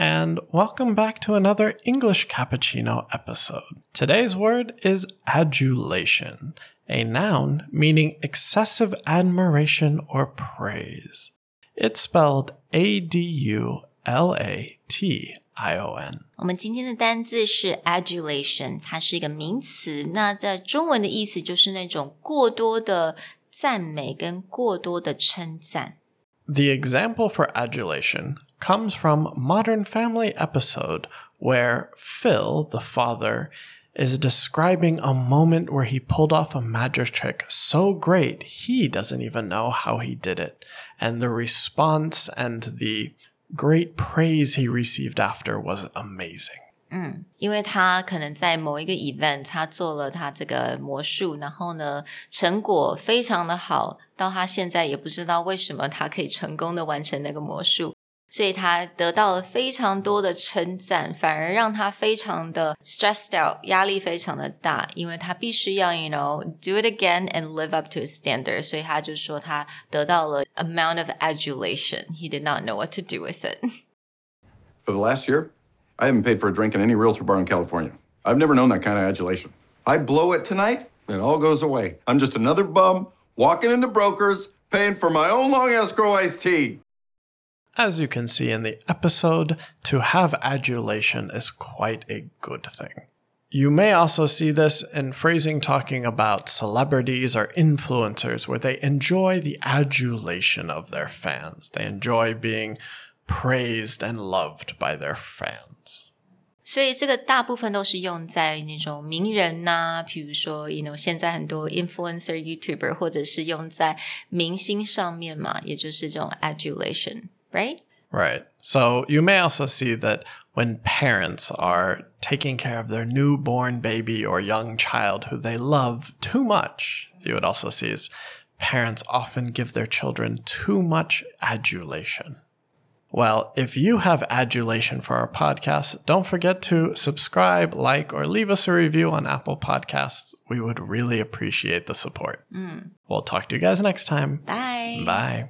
and welcome back to another English Cappuccino episode. Today's word is adulation, a noun meaning excessive admiration or praise. It's spelled A D U L A T I O N. 我们今天的单字是 adulation，它是一个名词。那在中文的意思就是那种过多的赞美跟过多的称赞。 The example for adulation comes from Modern Family episode where Phil, the father, is describing a moment where he pulled off a magic trick so great he doesn't even know how he did it. And the response and the great praise he received after was amazing. 因为他可能在某一个 event，他做了他这个魔术，然后呢，成果非常的好，到他现在也不知道为什么他可以成功的完成那个魔术，所以他得到了非常多的称赞，反而让他非常的 stressed out，压力非常的大，因为他必须要 you know do it again and live up to his standard，所以他就说他得到了 amount of adulation，he did not know what to do with it。For the last year, I haven't paid for a drink in any realtor bar in California. I've never known that kind of adulation. I blow it tonight, and it all goes away. I'm just another bum walking into brokers, paying for my own long escrow iced tea. As you can see in the episode, to have adulation is quite a good thing. You may also see this in phrasing talking about celebrities or influencers where they enjoy the adulation of their fans. They enjoy being praised and loved by their fans. 所以这个大部分都是用在那种名人呐、比如说，you know，现在很多 influencer、YouTuber，或者是用在明星上面嘛，也就是这种 adulation，right？ Right. So you may also see that when parents are taking care of their newborn baby or young child who they love too much, you would also see is parents often give their children too much adulation. Well, if you have adulation for our podcast, don't forget to subscribe, like, or leave us a review on Apple Podcasts. We would really appreciate the support. Mm. We'll talk to you guys next time. Bye. Bye.